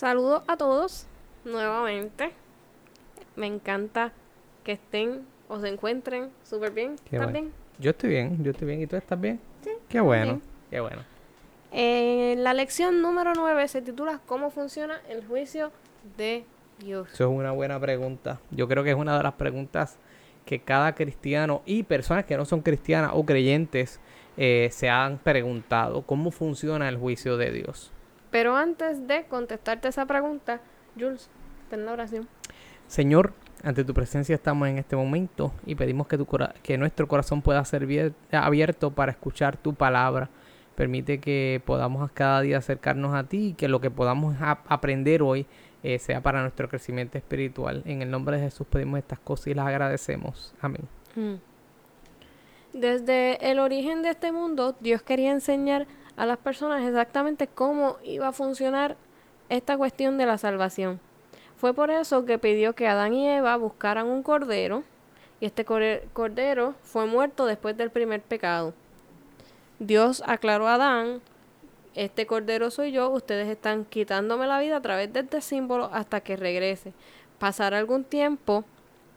Saludos a todos nuevamente. Me encanta que estén o se encuentren súper bien. Qué ¿Están bueno. bien? Yo estoy bien, yo estoy bien. ¿Y tú estás bien? Sí. Qué bueno, bien. qué bueno. Eh, la lección número 9 se titula ¿Cómo funciona el juicio de Dios? Eso es una buena pregunta. Yo creo que es una de las preguntas que cada cristiano y personas que no son cristianas o creyentes eh, se han preguntado. ¿Cómo funciona el juicio de Dios? Pero antes de contestarte esa pregunta, Jules, ten la oración. Señor, ante tu presencia estamos en este momento y pedimos que, tu cora- que nuestro corazón pueda ser bier- abierto para escuchar tu palabra. Permite que podamos cada día acercarnos a ti y que lo que podamos aprender hoy eh, sea para nuestro crecimiento espiritual. En el nombre de Jesús pedimos estas cosas y las agradecemos. Amén. Mm. Desde el origen de este mundo, Dios quería enseñar a las personas exactamente cómo iba a funcionar esta cuestión de la salvación. Fue por eso que pidió que Adán y Eva buscaran un cordero, y este cordero fue muerto después del primer pecado. Dios aclaró a Adán, este cordero soy yo, ustedes están quitándome la vida a través de este símbolo hasta que regrese. Pasará algún tiempo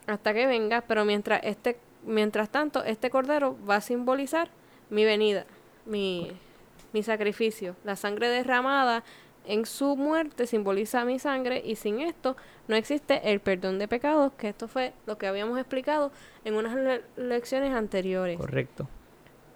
hasta que venga, pero mientras este mientras tanto este cordero va a simbolizar mi venida, mi mi sacrificio, la sangre derramada en su muerte simboliza mi sangre y sin esto no existe el perdón de pecados, que esto fue lo que habíamos explicado en unas le- lecciones anteriores. Correcto.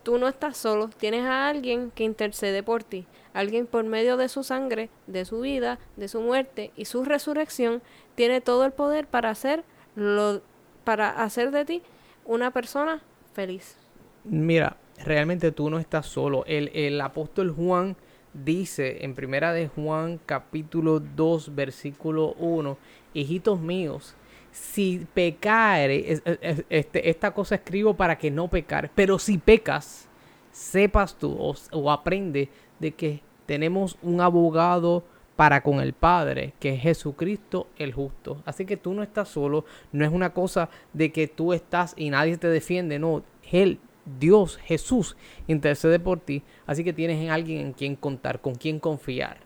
Tú no estás solo, tienes a alguien que intercede por ti, alguien por medio de su sangre, de su vida, de su muerte y su resurrección, tiene todo el poder para hacer lo para hacer de ti una persona feliz. Mira, realmente tú no estás solo. El, el apóstol Juan dice en primera de Juan capítulo 2 versículo 1, hijitos míos, si pecare, es- es- es- este, esta cosa escribo para que no pecar, pero si pecas, sepas tú o, o aprende de que tenemos un abogado para con el Padre, que es Jesucristo el justo. Así que tú no estás solo, no es una cosa de que tú estás y nadie te defiende, no, Él, Dios, Jesús, intercede por ti, así que tienes en alguien en quien contar, con quien confiar.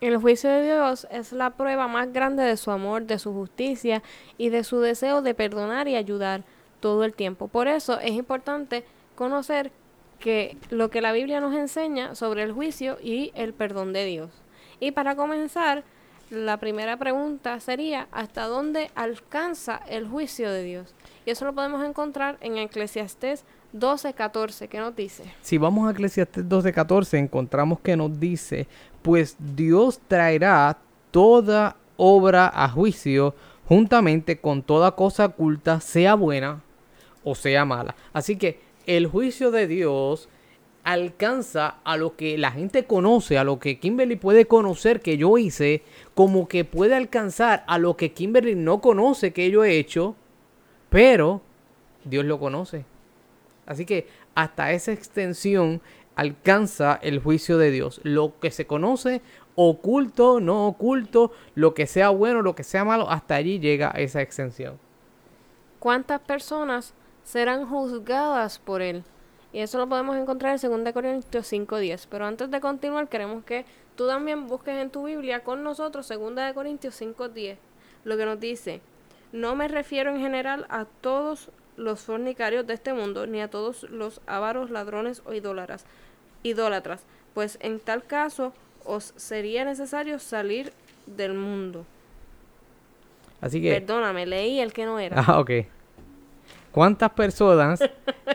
El juicio de Dios es la prueba más grande de su amor, de su justicia y de su deseo de perdonar y ayudar todo el tiempo. Por eso es importante conocer que lo que la Biblia nos enseña sobre el juicio y el perdón de Dios. Y para comenzar, la primera pregunta sería ¿hasta dónde alcanza el juicio de Dios? Y eso lo podemos encontrar en Eclesiastés 12:14, que nos dice. Si vamos a Eclesiastes 12:14, encontramos que nos dice, pues Dios traerá toda obra a juicio juntamente con toda cosa oculta, sea buena o sea mala. Así que el juicio de Dios alcanza a lo que la gente conoce, a lo que Kimberly puede conocer que yo hice, como que puede alcanzar a lo que Kimberly no conoce que yo he hecho, pero Dios lo conoce. Así que hasta esa extensión alcanza el juicio de Dios. Lo que se conoce, oculto, no oculto, lo que sea bueno, lo que sea malo, hasta allí llega esa extensión. cuántas personas serán juzgadas por él. Y eso lo podemos encontrar en 2 Corintios 5.10. Pero antes de continuar, queremos que tú también busques en tu Biblia con nosotros 2 Corintios 5.10. Lo que nos dice, no me refiero en general a todos los fornicarios de este mundo, ni a todos los avaros, ladrones o idólatras, idólatras, pues en tal caso os sería necesario salir del mundo. Así que... Perdóname, leí el que no era. Ah, ok. ¿Cuántas personas,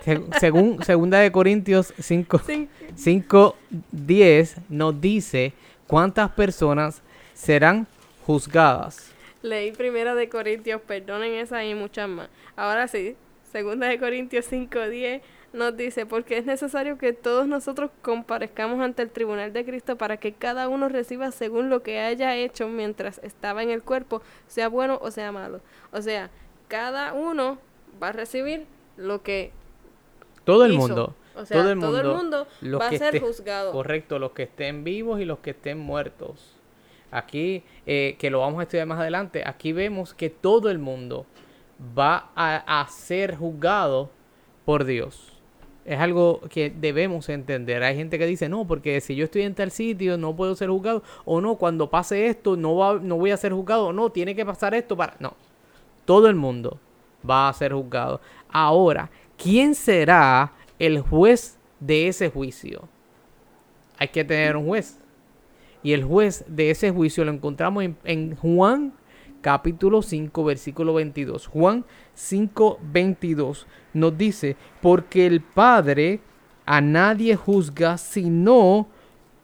se- según segunda de Corintios 5, Sí. 5, 10, nos dice cuántas personas serán juzgadas? Leí primera de Corintios, perdonen esa y muchas más. Ahora sí, segunda de Corintios 5:10 nos dice, porque es necesario que todos nosotros comparezcamos ante el tribunal de Cristo para que cada uno reciba según lo que haya hecho mientras estaba en el cuerpo, sea bueno o sea malo. O sea, cada uno va a recibir lo que Todo el hizo. mundo. O sea, todo el mundo. los va a ser esté- juzgado. Correcto, los que estén vivos y los que estén muertos. Aquí, eh, que lo vamos a estudiar más adelante, aquí vemos que todo el mundo va a, ser juzgado por Dios. Es algo que debemos entender. Hay gente que dice, no, porque si yo estoy en tal sitio no puedo ser juzgado, o no, cuando pase esto no, va, no voy a ser juzgado, o no, tiene que pasar esto para... No, todo el mundo va a ser juzgado. Ahora, ¿quién será el juez de ese juicio? Hay que tener un juez. Y el juez de ese juicio lo encontramos en, en Juan capítulo 5, versículo 22. Juan 5, 22 nos dice, porque el Padre a nadie juzga, sino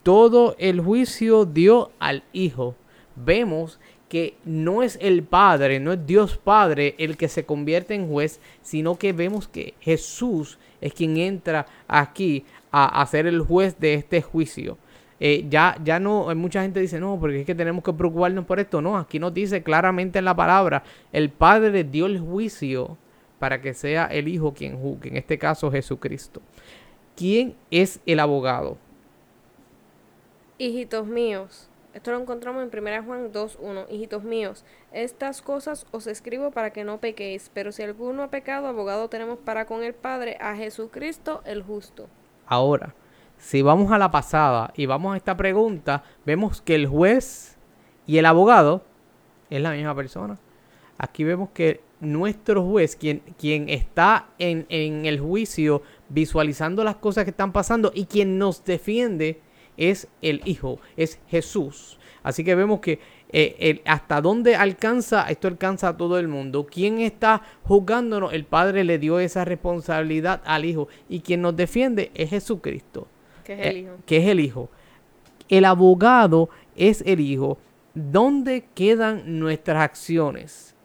todo el juicio dio al Hijo. Vemos que no es el Padre, no es Dios Padre el que se convierte en juez, sino que vemos que Jesús es quien entra aquí a, ser el juez de este juicio. Eh, ya, ya no, mucha gente dice, no, porque es que tenemos que preocuparnos por esto. No, aquí nos dice claramente en la palabra, el Padre dio el juicio para que sea el Hijo quien juzgue, en este caso Jesucristo. ¿Quién es el abogado? Hijitos míos, esto lo encontramos en 1 Juan 2.1. Hijitos míos, estas cosas os escribo para que no pequéis, pero si alguno ha pecado, abogado tenemos para con el Padre, a Jesucristo el justo. Ahora, si vamos a la pasada y vamos a esta pregunta, vemos que el juez y el abogado es la misma persona. Aquí vemos que nuestro juez, quien, quien está en, en el juicio visualizando las cosas que están pasando y quien nos defiende, es el Hijo, es Jesús. Así que vemos que eh, hasta dónde alcanza, esto alcanza a todo el mundo. ¿Quién está juzgándonos? El Padre le dio esa responsabilidad al Hijo. Y quien nos defiende es Jesucristo. Que es el eh, Hijo. que es el Hijo. El abogado es el Hijo. ¿Dónde quedan nuestras acciones?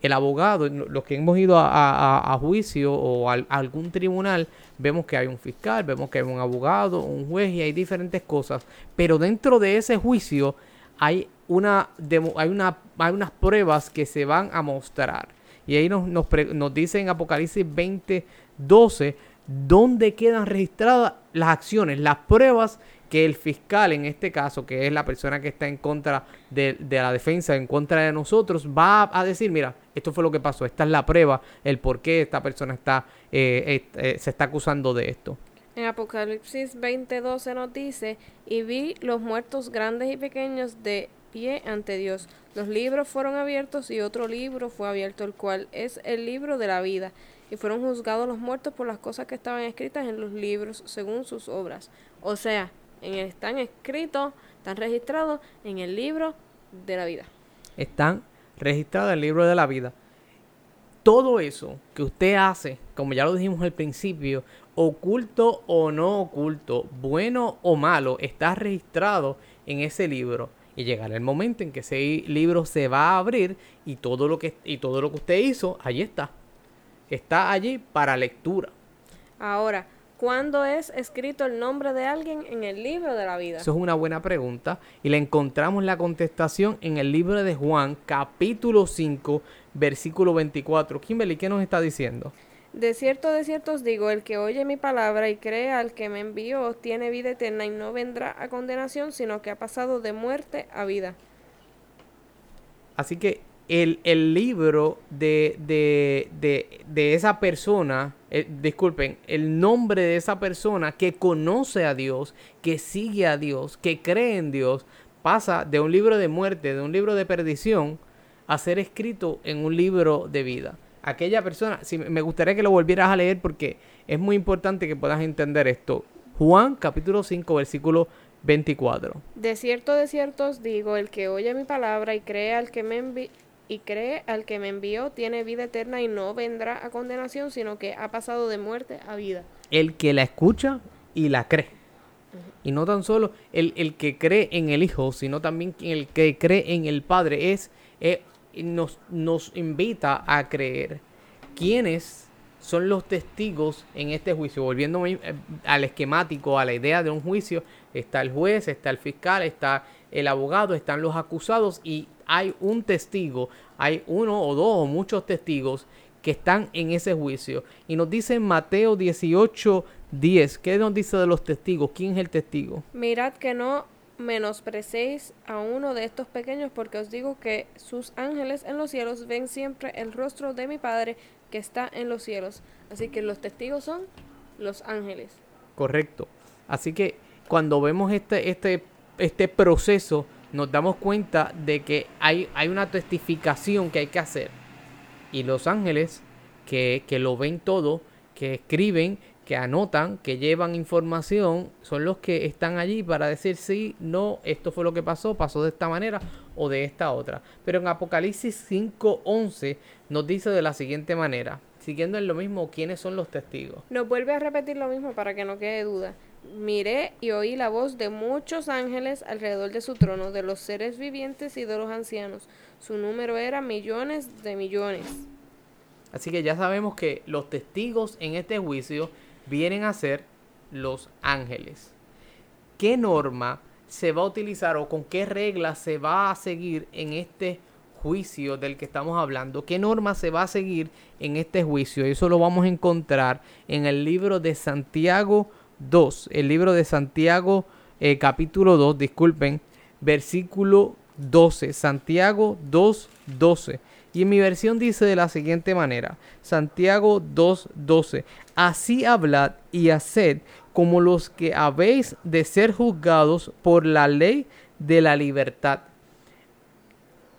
El abogado, los que hemos ido a, juicio o a, algún tribunal, vemos que hay un fiscal, vemos que hay un abogado, un juez y hay diferentes cosas. Pero dentro de ese juicio hay, una, hay, una, hay unas pruebas que se van a mostrar. Y ahí nos, nos, nos dice en Apocalipsis 20, 12 dónde quedan registradas las acciones, las pruebas que el fiscal, en este caso, que es la persona que está en contra de, la defensa, en contra de nosotros, va a, decir, mira, esto fue lo que pasó, esta es la prueba, el por qué esta persona está, eh, eh, se está acusando de esto. En Apocalipsis 20:12 nos dice, y vi los muertos grandes y pequeños de pie ante Dios. Los libros fueron abiertos y otro libro fue abierto, el cual es el libro de la vida y fueron juzgados los muertos por las cosas que estaban escritas en los libros según sus obras. O sea, en están escritos, están registrados en el libro de la vida. Están registrados en el libro de la vida. Todo eso que usted hace, como ya lo dijimos al principio, oculto o no oculto, bueno o malo, está registrado en ese libro. Y llegará el momento en que ese libro se va a abrir y todo lo que, y todo lo que usted hizo, allí está está allí para lectura. Ahora, ¿cuándo es escrito el nombre de alguien en el libro de la vida? Eso es una buena pregunta y le encontramos la contestación en el libro de Juan, capítulo 5, versículo 24. Kimberly, ¿qué nos está diciendo? De cierto, de cierto os digo, el que oye mi palabra y cree al que me envió tiene vida eterna y no vendrá a condenación, sino que ha pasado de muerte a vida. Así que el, libro de, de, esa persona, eh, disculpen, el nombre de esa persona que conoce a Dios, que sigue a Dios, que cree en Dios, pasa de un libro de muerte, de un libro de perdición, a ser escrito en un libro de vida. Aquella persona, si me gustaría que lo volvieras a leer porque es muy importante que puedas entender esto. Juan capítulo 5 versículo 24. De cierto, de cierto os digo, el que oye mi palabra y cree al que me envió y cree al que me envió tiene vida eterna y no vendrá a condenación, sino que ha pasado de muerte a vida. El que la escucha y la cree. Y no tan solo el, el, que cree en el Hijo, sino también el que cree en el Padre. Es, eh, nos, nos invita a creer. ¿Quiénes son los testigos en este juicio? Volviendo eh, al esquemático, a la idea de un juicio, está el juez, está el fiscal, está el abogado, están los acusados y hay un testigo, hay uno o dos o muchos testigos que están en ese juicio. Y nos dice en Mateo 18, 10, ¿qué nos dice de los testigos? ¿Quién es el testigo? Mirad que no menosprecéis a uno de estos pequeños, porque os digo que sus ángeles en los cielos ven siempre el rostro de mi Padre que está en los cielos. Así que los testigos son los ángeles. Correcto. Así que cuando vemos este, este, este proceso, nos damos cuenta de que hay, hay una testificación que hay que hacer. Y los ángeles que, que lo ven todo, que escriben, que anotan, que llevan información, son los que están allí para decir sí, no, esto fue lo que pasó, pasó de esta manera o de esta otra. Pero en Apocalipsis 5.11 nos dice de la siguiente manera, siguiendo en lo mismo, ¿quiénes son los testigos? Nos vuelve a repetir lo mismo para que no quede duda. Miré y oí la voz de muchos ángeles alrededor de su trono, de los seres vivientes y de los ancianos. Su número era millones de millones. Así que ya sabemos que los testigos en este juicio vienen a ser los ángeles. ¿Qué norma se va a utilizar o con qué regla se va a seguir en este juicio del que estamos hablando? ¿Qué norma se va a seguir en este juicio? Eso lo vamos a encontrar en el libro de Santiago 2, el libro de Santiago eh, capítulo 2, disculpen, versículo 12, Santiago 2, 12. Y en mi versión dice de la siguiente manera, Santiago 2.12, así hablad y haced como los que habéis de ser juzgados por la ley de la libertad.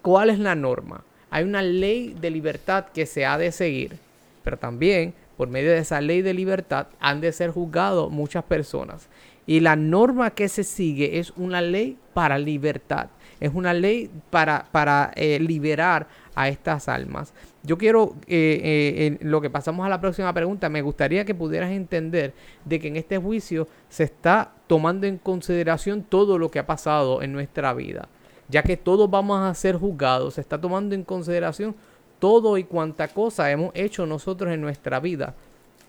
¿Cuál es la norma? Hay una ley de libertad que se ha de seguir, pero también por medio de esa ley de libertad han de ser juzgados muchas personas. Y la norma que se sigue es una ley para libertad. Es una ley para, para eh, liberar a estas almas. Yo quiero, eh, eh, lo que pasamos a la próxima pregunta, me gustaría que pudieras entender de que en este juicio se está tomando en consideración todo lo que ha pasado en nuestra vida. Ya que todos vamos a ser juzgados, se está tomando en consideración todo y cuanta cosa hemos hecho nosotros en nuestra vida.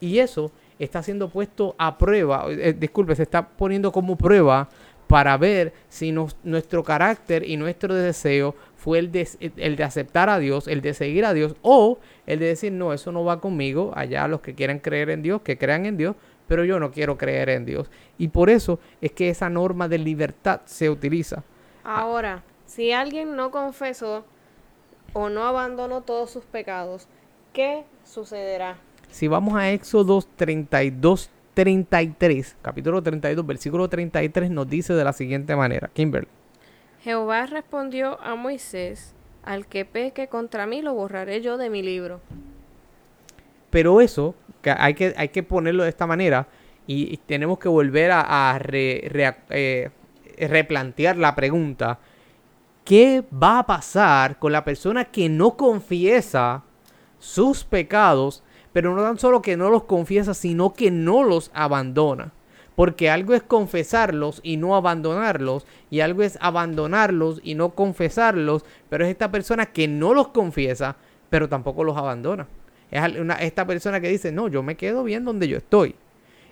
Y eso está siendo puesto a prueba, eh, disculpe, se está poniendo como prueba para ver si nuestro carácter y nuestro deseo fue el de, el de aceptar a Dios, el de seguir a Dios, o el de decir, no, eso no va conmigo, allá los que quieran creer en Dios, que crean en Dios, pero yo no quiero creer en Dios. Y por eso es que esa norma de libertad se utiliza. Ahora, si alguien no confesó o no abandonó todos sus pecados, ¿qué sucederá? Si vamos a Éxodo 32, 33, capítulo 32, versículo 33, nos dice de la siguiente manera, Kimberly. Jehová respondió a Moisés, al que peque contra mí lo borraré yo de mi libro. Pero eso, que hay, que, hay que ponerlo de esta manera, y, tenemos que volver a, eh, replantear la pregunta, ¿qué va a pasar con la persona que no confiesa sus pecados pero no tan solo que no los confiesa, sino que no los abandona. Porque algo es confesarlos y no abandonarlos, y algo es abandonarlos y no confesarlos, pero es esta persona que no los confiesa, pero tampoco los abandona. Es esta persona que dice, no, yo me quedo bien donde yo estoy.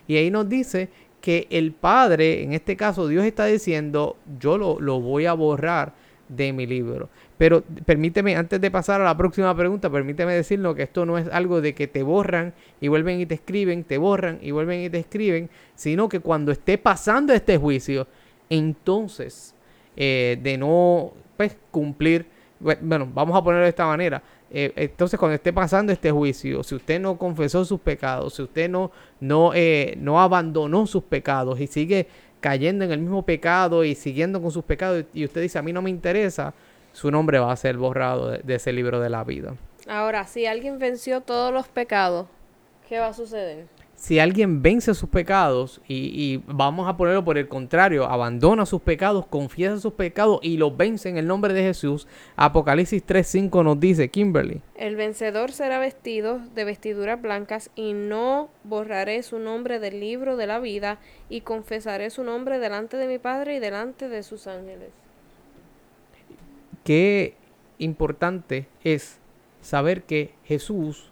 Y ahí nos dice que el Padre, en este caso Dios está diciendo, yo lo, lo voy a borrar de mi libro. Pero permíteme, antes de pasar a la próxima pregunta, permíteme decirlo que esto no es algo de que te borran y vuelven y te escriben, te borran y vuelven y te escriben, sino que cuando esté pasando este juicio, entonces eh, de no pues, cumplir, bueno, vamos a ponerlo de esta manera, eh, entonces cuando esté pasando este juicio, si usted no confesó sus pecados, si usted no, no, eh, no abandonó sus pecados y sigue cayendo en el mismo pecado y siguiendo con sus pecados y usted dice a mí no me interesa, su nombre va a ser borrado de, ese libro de la vida. Ahora, si alguien venció todos los pecados, ¿qué va a suceder? Si alguien vence sus pecados y, vamos a ponerlo por el contrario, abandona sus pecados, confiesa sus pecados y los vence en el nombre de Jesús, Apocalipsis 3.5 nos dice, Kimberly. El vencedor será vestido de vestiduras blancas y no borraré su nombre del libro de la vida y confesaré su nombre delante de mi Padre y delante de sus ángeles qué importante es saber que Jesús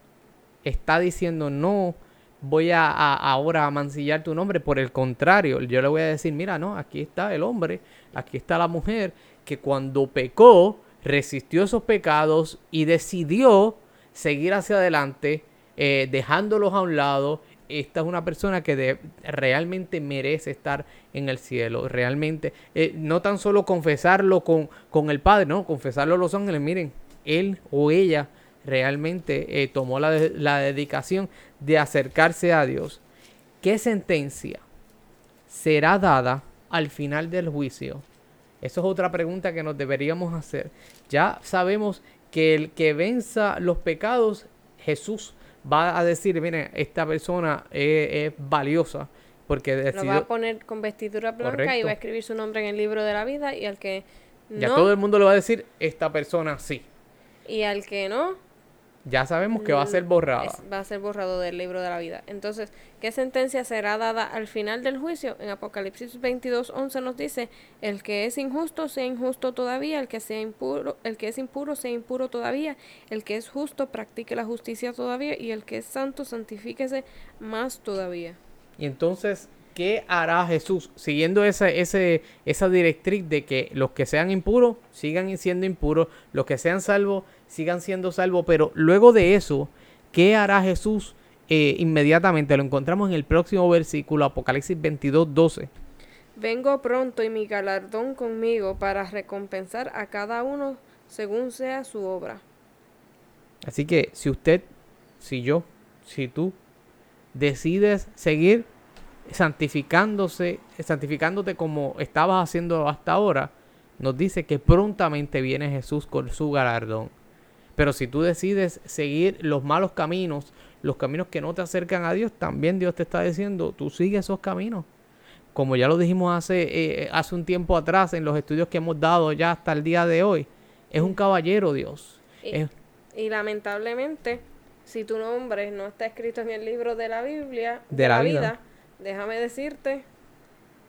está diciendo no voy a, ahora a mancillar tu nombre, por el contrario, yo le voy a decir, mira, no, aquí está el hombre, aquí está la mujer que cuando pecó, resistió esos pecados y decidió seguir hacia adelante, eh, dejándolos a un lado. Esta es una persona que realmente merece estar en el cielo, realmente, eh, no tan solo confesarlo con, con el Padre, no, confesarlo a los ángeles, miren, él o ella realmente eh, tomó la, la dedicación de acercarse a Dios. ¿qué sentencia será dada al final del juicio? Eso es otra pregunta que nos deberíamos hacer. Ya sabemos que el que venza los pecados, Jesús va a decir, miren, esta persona es, valiosa porque decidió... Lo va a poner con vestidura blanca y va a escribir su nombre en el libro de la vida y al que Ya todo el mundo le va a decir, esta persona sí. Y al que no, ya sabemos que va a ser borrada. va a ser borrado del libro de la vida. Entonces, ¿qué sentencia será dada al final del juicio? En Apocalipsis 22, 11 nos dice, el que es injusto sea injusto todavía, el que sea impuro, el que es impuro sea impuro todavía, el que es justo practique la justicia todavía y el que es santo santifíquese más todavía. Y entonces, ¿qué hará Jesús? Siguiendo esa, ese, esa directriz de que los que sean impuros sigan siendo impuros, los que sean salvos sigan siendo salvos, pero luego de eso, ¿qué hará Jesús eh, inmediatamente? Lo encontramos en el próximo versículo, Apocalipsis 22, 12. Vengo pronto y mi galardón conmigo para recompensar a cada uno según sea su obra. Así que si usted, si yo, si tú decides seguir santificándose, santificándote como estabas haciendo hasta ahora, nos dice que prontamente viene Jesús con su galardón. Pero si tú decides seguir los malos caminos, los caminos que no te acercan a Dios, también Dios te está diciendo, tú sigue esos caminos. Como ya lo dijimos hace, eh, hace un tiempo atrás en los estudios que hemos dado ya hasta el día de hoy, es un caballero Dios. Y, lamentablemente, si tu nombre no está escrito en el libro de la Biblia, de, la, vida, déjame decirte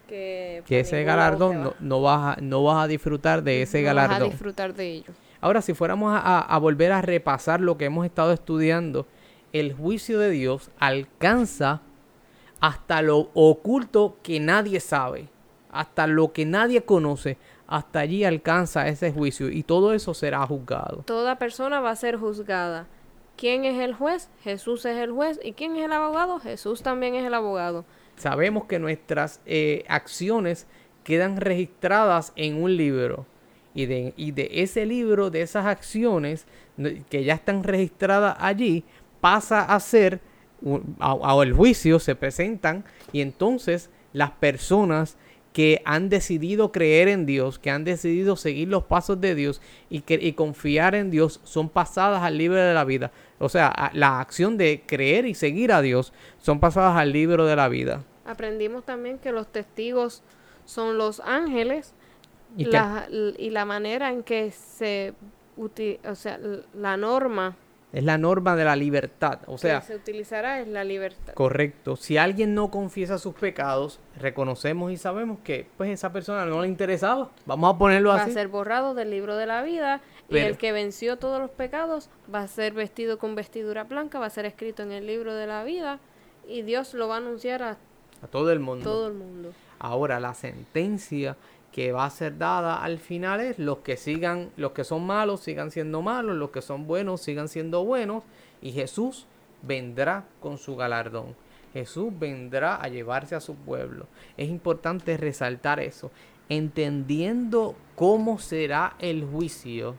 que, que ese galardón no, vas a, no vas a disfrutar de ese galardón. Vas a disfrutar de ello. Ahora, si fuéramos a, volver a repasar lo que hemos estado estudiando, el juicio de Dios alcanza hasta lo oculto que nadie sabe, hasta lo que nadie conoce, hasta allí alcanza ese juicio y todo eso será juzgado. Toda persona va a ser juzgada. ¿Quién es el juez? Jesús es el juez. ¿Y quién es el abogado? Jesús también es el abogado. Sabemos que nuestras eh, acciones quedan registradas en un libro y de, ese libro, de esas acciones que ya están registradas allí, pasa a ser, a, el juicio se presentan y entonces las personas que han decidido creer en Dios, que han decidido seguir los pasos de Dios y, que, y confiar en Dios, son pasadas al libro de la vida. O sea, la acción de creer y seguir a Dios son pasadas al libro de la vida. Aprendimos también que los testigos son los ángeles ¿Y, la, y la manera en que se o sea, la norma es la norma de la libertad, o sea, que se utilizará es la libertad. Correcto. Si alguien no confiesa sus pecados, reconocemos y sabemos que pues esa persona no le interesaba. Vamos a ponerlo así. Va a ser borrado del libro de la vida y el que venció todos los pecados va a ser vestido con vestidura blanca, va a ser escrito en el libro de la vida y Dios lo va a anunciar a, a todo el mundo. Todo el mundo. Ahora la sentencia que va a ser dada al final es los que sigan, los que son malos sigan siendo malos, los que son buenos sigan siendo buenos y Jesús vendrá con su galardón. Jesús vendrá a llevarse a su pueblo. Es importante resaltar eso. Entendiendo cómo será el juicio,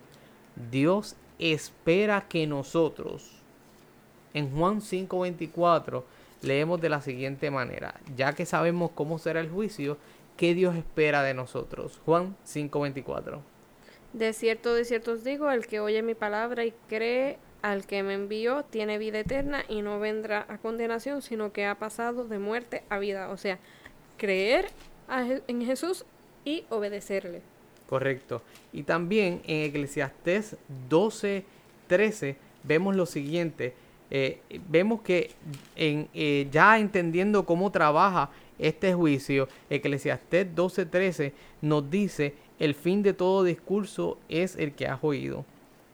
Dios espera que nosotros, en Juan 5:24, leemos de la siguiente manera, ya que sabemos cómo será el juicio, ¿qué Dios espera de nosotros? Juan 5:24. De cierto, de cierto os digo, el que oye mi palabra y cree al que me envió tiene vida eterna y no vendrá a condenación, sino que ha pasado de muerte a vida. O sea, creer en Jesús y obedecerle. Correcto. Y también en Eclesiastés 12:13 vemos lo siguiente. Eh, vemos que en, eh, ya entendiendo cómo trabaja este juicio, Eclesiastés 12:13 nos dice, el fin de todo discurso es el que has oído.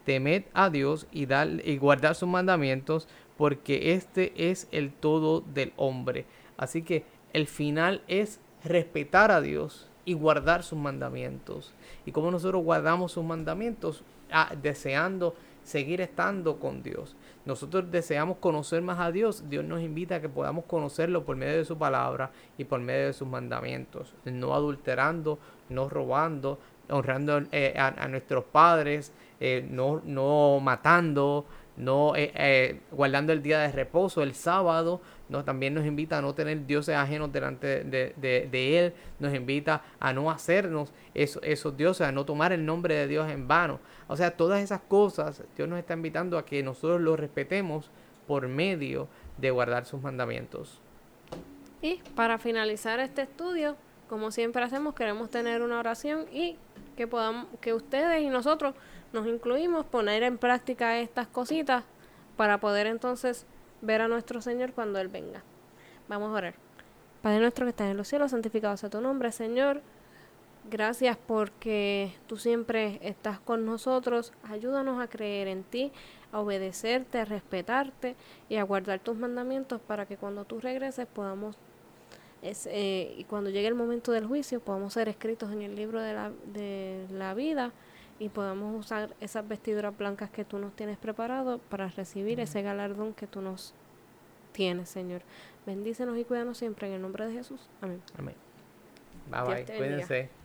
Temed a Dios y, dar, y guardar sus mandamientos, porque este es el todo del hombre. Así que el final es respetar a Dios y guardar sus mandamientos. Y como nosotros guardamos sus mandamientos, ah, deseando seguir estando con Dios. Nosotros deseamos conocer más a Dios. Dios nos invita a que podamos conocerlo por medio de su palabra y por medio de sus mandamientos. No adulterando, no robando, honrando eh, a, nuestros padres, eh, no, no matando, no eh, eh, guardando el día de reposo, el sábado, ¿no? también nos invita a no tener dioses ajenos delante de, Él, nos invita a no hacernos esos dioses, a no tomar el nombre de Dios en vano. O sea, todas esas cosas, Dios nos está invitando a que nosotros los respetemos por medio de guardar sus mandamientos. Y para finalizar este estudio, como siempre hacemos, queremos tener una oración y que podamos, que ustedes y nosotros nos incluimos, poner en práctica estas cositas para poder entonces ver a nuestro Señor cuando Él venga. Vamos a orar. Padre nuestro que estás en los cielos, santificado sea tu nombre, Señor. Gracias porque tú siempre estás con nosotros. Ayúdanos a creer en ti, a obedecerte, a respetarte y a guardar tus mandamientos para que cuando tú regreses podamos, eh, y cuando llegue el momento del juicio, podamos ser escritos en el libro de la, de la vida y podamos usar esas vestiduras blancas que tú nos tienes preparado para recibir ese galardón que tú nos tienes, Señor. Bendícenos y cuídanos siempre en el nombre de Jesús. Amén. Amén. Bye bye. Cuídense.